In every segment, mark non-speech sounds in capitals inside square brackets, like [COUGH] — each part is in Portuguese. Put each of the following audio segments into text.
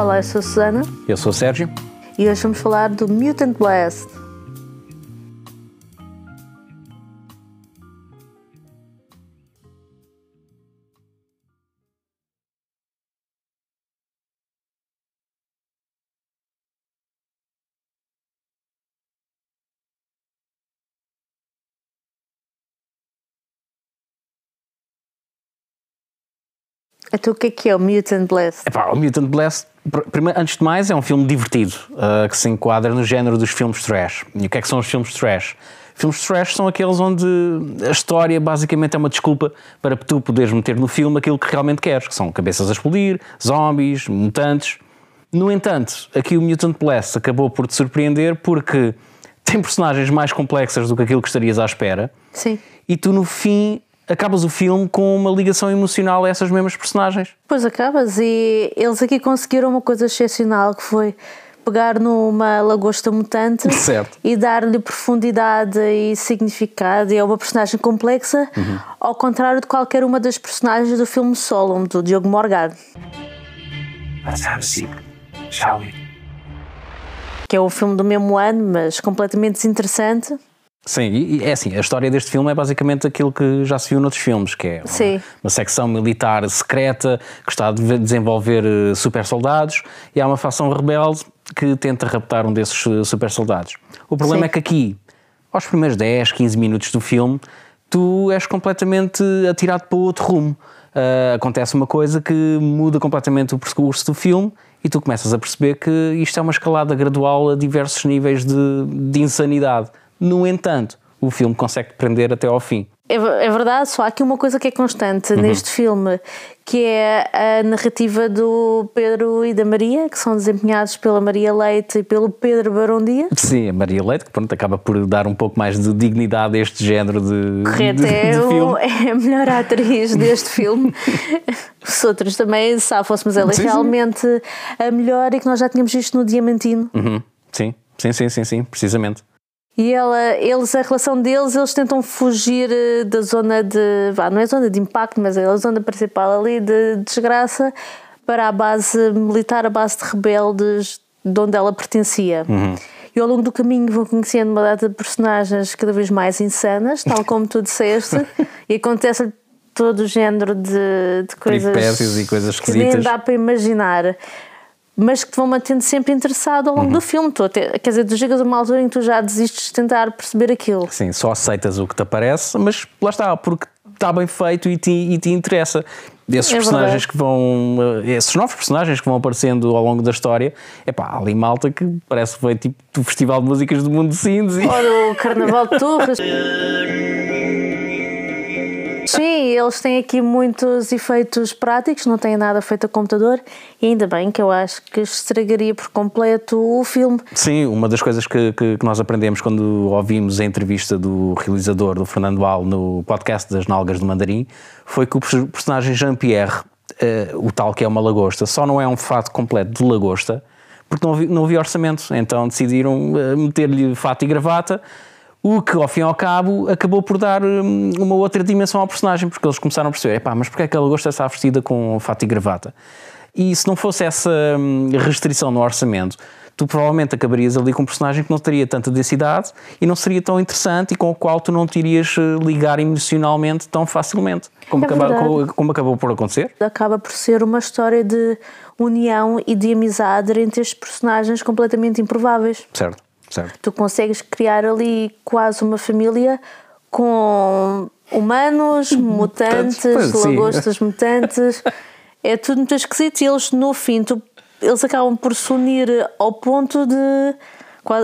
Olá, eu sou a Susana Eu sou o Sérgio. e hoje vamos falar do Mutant Blast. Então o que é que é o Mutant Blast? Epá, o Mutant Blast, pr- primeiro, antes de mais, é um filme divertido, ah, que se enquadra no género dos filmes trash. E o que é que são os filmes trash? Filmes trash são aqueles onde a história basicamente é uma desculpa para tu poderes meter no filme aquilo que realmente queres, que são cabeças a explodir, zombies, mutantes. No entanto, aqui o Mutant Blast acabou por te surpreender porque tem personagens mais complexas do que aquilo que estarias à espera. Sim. E tu, no fim, acabas o filme com uma ligação emocional a essas mesmas personagens. Pois acabas e eles aqui conseguiram uma coisa excepcional que foi pegar numa lagosta mutante [LAUGHS] Certo. e dar-lhe profundidade e significado. E é uma personagem complexa, ao contrário de qualquer uma das personagens do filme Solom, do Diogo Morgado, Let's have a seat, shall we? que é um filme do mesmo ano, mas completamente desinteressante. Sim, e é assim, a história deste filme é basicamente aquilo que já se viu noutros filmes, que é uma, uma secção militar secreta que está a de- desenvolver eh, super soldados e há uma facção rebelde que tenta raptar um desses eh, super soldados. O problema Sim. é que aqui, aos primeiros 10, 15 minutos do filme, tu és completamente atirado para outro rumo. Ah, acontece uma coisa que muda completamente o percurso do filme e tu começas a perceber que isto é uma escalada gradual a diversos níveis de, de insanidade. No entanto, o filme consegue prender até ao fim. É, é verdade, só há aqui uma coisa que é constante neste filme, que é a narrativa do Pedro e da Maria, que são desempenhados pela Maria Leite e pelo Pedro Barão Dias. Sim, a Maria Leite, que pronto, acaba por dar um pouco mais de dignidade a este género de, Correto, de, é, de o- [LAUGHS] é a melhor atriz deste filme. Os outros também safam-se, mas ela é realmente a melhor e que nós já tínhamos visto no Diamantino. Uhum, Sim, sim, sim, sim, sim, precisamente. E ela, eles, a relação deles, eles tentam fugir eh, da zona de. Vá, não é zona de impacto, mas é a zona principal ali de desgraça para a base militar, a base de rebeldes de onde ela pertencia. E ao longo do caminho vão conhecendo uma data de personagens cada vez mais insanas, tal como tu disseste, [LAUGHS] e acontece todo o género de, de coisas Peripécias e coisas que nem esquisitas. dá para imaginar. Mas que te vão mantendo sempre interessado ao longo Uhum. do filme. Tu até, quer dizer, tu chegas a uma altura em que tu já desistes de tentar perceber aquilo. Sim, só aceitas o que te aparece, mas lá está, porque está bem feito e te, e te interessa. Esses É personagens verdade. que vão. eh, Esses novos personagens que vão aparecendo ao longo da história, é pá, ali malta que parece que foi tipo do Festival de Músicas do Mundo de Sines e. Ora, o Carnaval de Torres. [LAUGHS] Sim, eles têm aqui muitos efeitos práticos, não têm nada feito a computador, e ainda bem que eu acho que estragaria por completo o filme. Sim, uma das coisas que, que, que nós aprendemos quando ouvimos a entrevista do realizador, do Fernando Al, no podcast das Nalgas do Mandarim, foi que o pers- personagem Jean-Pierre, eh, o tal que é uma lagosta, só não é um fato completo de lagosta, porque não, havia- não havia orçamento. Então decidiram eh, meter-lhe fato e gravata, o que, ao fim e ao cabo, acabou por dar hum, uma outra dimensão ao personagem, porque eles começaram a perceber, epá, mas porque é que a lagosta está vestida com fato e gravata? E se não fosse essa hum, restrição no orçamento, tu provavelmente acabarias ali com um personagem que não teria tanta densidade e não seria tão interessante e com o qual tu não te irias eh, ligar emocionalmente tão facilmente, como, É como acabou por acontecer. Acaba por ser uma história de união e de amizade entre estes personagens completamente improváveis. Certo, certo. Tu consegues criar ali quase uma família com humanos, mutantes, pois, sim. lagostas [LAUGHS] mutantes. É tudo muito esquisito e eles, no fim, tu- eles acabam por se unir ao ponto de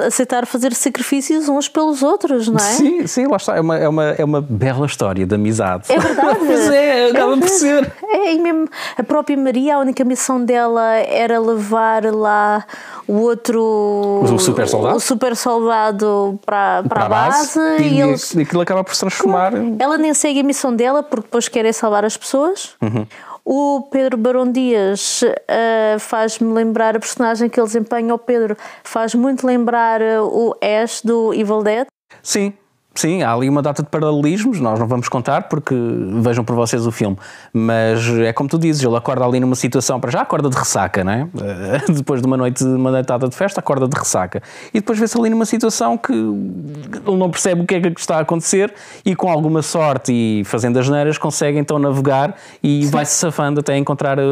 aceitar fazer sacrifícios uns pelos outros, não é? Sim, sim, lá está. É uma, é, uma, é uma bela história de amizade. É verdade. [LAUGHS] pois é, acaba por ser. É, e mesmo a própria Maria, a única missão dela era levar lá o outro. O super soldado? O super soldado para, para, a base, e, e, eles. aquilo acaba por se transformar. Ela nem segue a missão dela porque depois quer é salvar as pessoas. Uhum. O Pedro Barão Dias ah, faz-me lembrar a personagem que ele desempenha. O Pedro faz muito lembrar ah, o Ash do Evil Dead. Sim, Sim, há ali uma data de paralelismos, nós não vamos contar porque vejam por vocês o filme. Mas é como tu dizes, ele acorda ali numa situação, para já acorda de ressaca, não é? [LAUGHS] Depois de uma noite, uma noitada de festa, acorda de ressaca. E depois vê-se ali numa situação que ele não percebe o que é que está a acontecer e com alguma sorte e fazendo as neiras consegue então navegar e vai-se safando até encontrar a,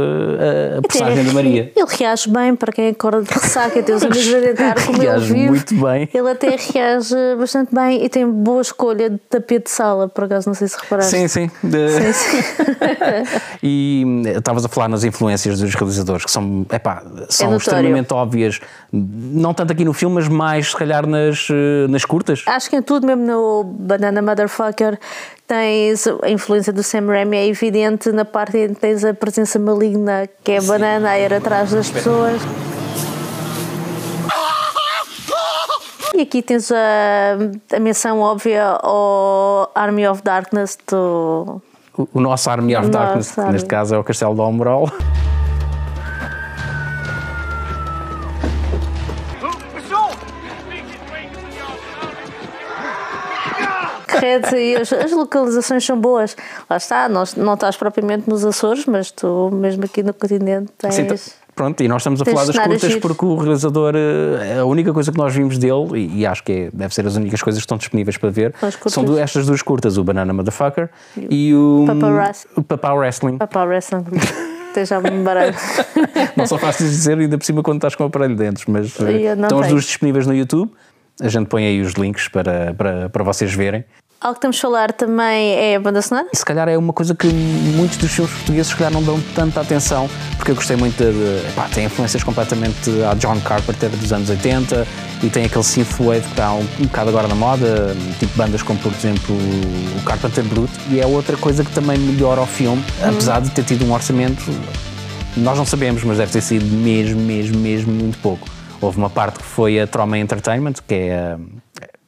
a personagem de Maria. Ele reage bem para quem acorda de ressaca e tem os amigos a como ele [LAUGHS] Reage vive. muito bem. Ele até reage bastante bem e tem boa escolha de tapete de sala, por acaso, não sei se reparaste. Sim, sim. De- Sim, sim. [LAUGHS] E hum, estavas a falar nas influências dos realizadores, que são, epá, são notório. extremamente óbvias, não tanto aqui no filme, mas mais se calhar nas, eh, nas curtas. Acho que em tudo, mesmo no Banana Motherfucker, tens a influência do Sam Raimi, é evidente na parte em que tens a presença maligna que é a banana a ir atrás das pessoas. E aqui tens a, a menção óbvia ao Army of Darkness do. O, o nosso Army of Darkness, Army. neste caso é o Castelo de Almorol. Red e as, as localizações são boas. Lá está, nós, não estás propriamente nos Açores, mas tu mesmo aqui no continente tens. Sim, pronto, e nós estamos a Tens falar das curtas porque o realizador, eh, a única coisa que nós vimos dele, e, e acho que é- deve ser as únicas coisas que estão disponíveis para ver, são do- estas duas curtas, o Banana Motherfucker e o Papa Wrestling. o Papa Wrestling. Papá Wrestling. Esteja me baralho. [LAUGHS] Não são fáceis de dizer, ainda por cima quando estás com o aparelho de dentes, mas eh, estão as tenho. duas disponíveis no YouTube. A gente põe aí os links para, para, para vocês verem. Algo que temos de falar também é a banda sonora. E se calhar é uma coisa que muitos dos filmes portugueses se calhar não dão tanta atenção, porque eu gostei muito de. de tem influências completamente a John Carpenter dos anos 80 e tem aquele synthwave que está um, um bocado agora na moda, tipo bandas como por exemplo o Carpenter Brut, e é outra coisa que também melhora o filme, apesar de ter tido um orçamento, nós não sabemos, mas deve ter sido mesmo, mesmo, mesmo muito pouco. Houve uma parte que foi a Trauma Entertainment, que é.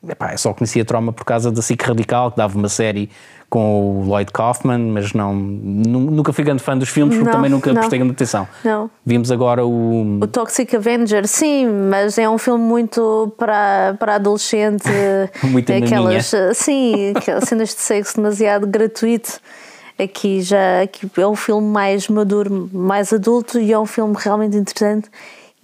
Epá, eu só conhecia a Trauma por causa da SIC Radical, que dava uma série com o Lloyd Kaufman, mas não, nu- nunca fui grande fã dos filmes, porque Não, também nunca não. prestei grande atenção. Não. Vimos agora o. O Toxic Avenger, sim, mas é um filme muito para, para adolescente. [LAUGHS] Muito aquelas, sim, aquelas [LAUGHS] cenas de sexo demasiado gratuito. Aqui já aqui é um filme mais maduro, mais adulto e é um filme realmente interessante.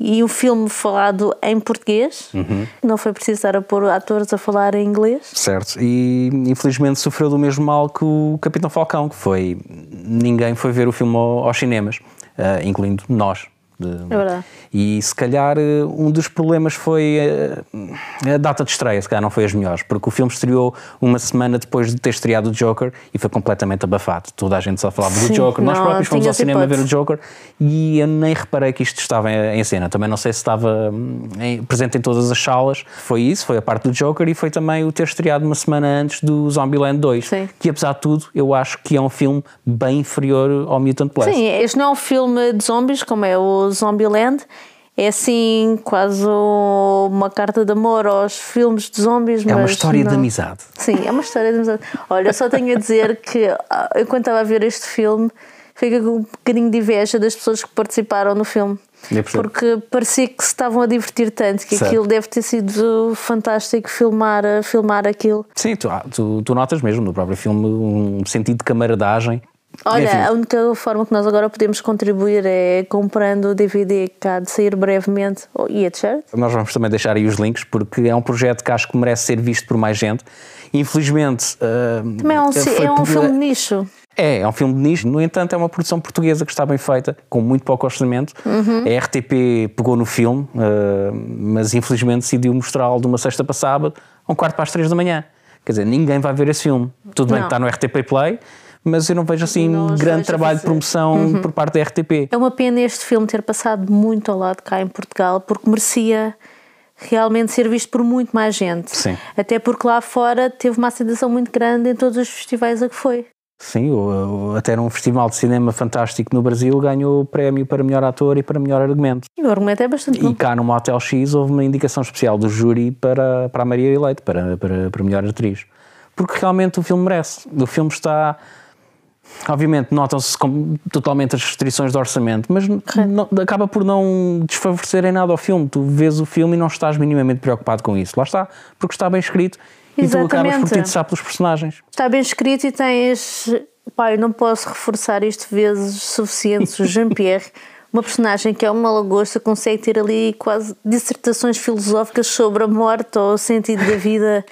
E um filme falado em português, Uhum. não foi preciso estar a pôr atores a falar em inglês. Certo, e infelizmente sofreu do mesmo mal que o Capitão Falcão, que foi. Ninguém foi ver o filme ao- aos cinemas, eh, incluindo nós. De- É verdade. E se calhar eh, um dos problemas foi eh, a data de estreia, se calhar não foi as melhores, porque o filme estreou uma semana depois de ter estreado o Joker e foi completamente abafado. Toda a gente só falava do Sim, Joker, nós não próprios fomos ao cinema ver o. Joker e eu nem reparei que isto estava em em cena. Também não sei se estava hum, em- presente em todas as salas. Foi isso, foi a parte do Joker e foi também o ter estreado uma semana antes do Zombieland 2, Sim. que apesar de tudo eu acho que é um filme bem inferior ao Mutant Blast. Sim, este não é um filme de zombies como é o Zombieland. É assim, quase uma carta de amor aos filmes de zombies. É uma história de não. amizade. Sim, é uma história de amizade. Olha, eu só tenho a dizer que ah, enquanto estava a ver este filme, fiquei com um bocadinho de inveja das pessoas que participaram no filme. Porque parecia que se estavam a divertir tanto, que Certo. aquilo deve ter sido fantástico filmar, filmar aquilo. Sim, tu, ah, tu, tu notas mesmo no próprio filme um sentido de camaradagem. Olha, Enfim, a única forma que nós agora podemos contribuir é comprando o DVD que há de sair brevemente oh, e a t-shirt. Nós vamos também deixar aí os links porque é um projeto que acho que merece ser visto por mais gente. Infelizmente. ah, Também é um, é um filme de nicho. É, é um filme de nicho. No entanto, é uma produção portuguesa que está bem feita, com muito pouco orçamento. Uhum. A RTP pegou no filme, ah, mas infelizmente decidiu mostrá-lo de uma sexta para sábado, a um quarto para as três da manhã. Quer dizer, ninguém vai ver esse filme. Tudo bem Não. que está no RTP Play, mas eu não vejo assim Não grande trabalho de fazer. Uhum. promoção por parte da RTP. É uma pena este filme ter passado muito ao lado cá em Portugal, porque merecia realmente ser visto por muito mais gente. Sim. Até porque lá fora teve uma aceitação muito grande em todos os festivais a que foi. Sim, até num festival de cinema fantástico no Brasil ganhou o prémio para melhor ator e para melhor argumento. E o argumento é bastante E bom. cá no Motel X houve uma indicação especial do júri para, para a Maria Leite, para, para, para melhor atriz. Porque realmente o filme merece. O filme está. Obviamente, notam-se totalmente as restrições de orçamento, mas não- acaba por não desfavorecer em nada ao filme. Tu vês o filme e não estás minimamente preocupado com isso. Lá está, porque está bem escrito e tu acabas por Exatamente. te interessar pelos personagens. Está bem escrito e tens. Eu não posso reforçar isto vezes suficientes. O Jean-Pierre, [LAUGHS] uma personagem que é uma lagosta, consegue ter ali quase dissertações filosóficas sobre a morte ou o sentido da vida.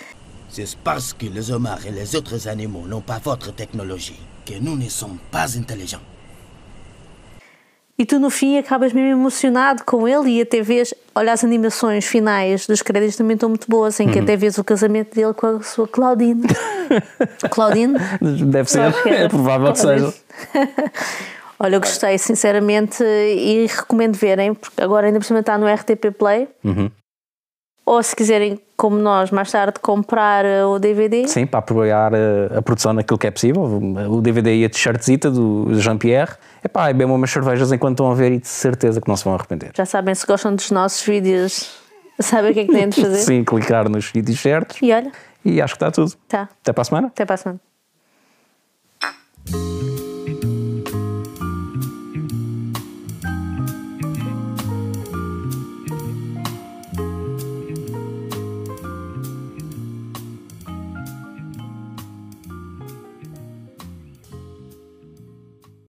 C'est parce que les homards et les autres animaux n'ont pas votre technologie que nous ne sommes pas intelligents. E tu no fim acabas mesmo emocionado com ele e até vês, olha as animações finais dos créditos também estão muito boas, em que até vês o casamento dele com a sua Claudine. [LAUGHS] Claudine? Deve ser, que é provável que seja. [LAUGHS] Olha, eu gostei sinceramente e recomendo verem, porque agora ainda por cima está no RTP Play. Uhum. Ou se quiserem, como nós, mais tarde comprar eh, o DVD? Sim, para apoiar eh, a, produção naquilo que é possível. O DVD e a t-shirtzita do Jean-Pierre. Epá, e bebam umas cervejas enquanto estão a ver e de certeza que não se vão arrepender. Já sabem, se gostam dos nossos vídeos, [LAUGHS] sabem o que é que têm de [LAUGHS] fazer? Sim, clicar nos vídeos certos. E olha. E acho que está tudo. Tá. Até para a semana. Até para a semana.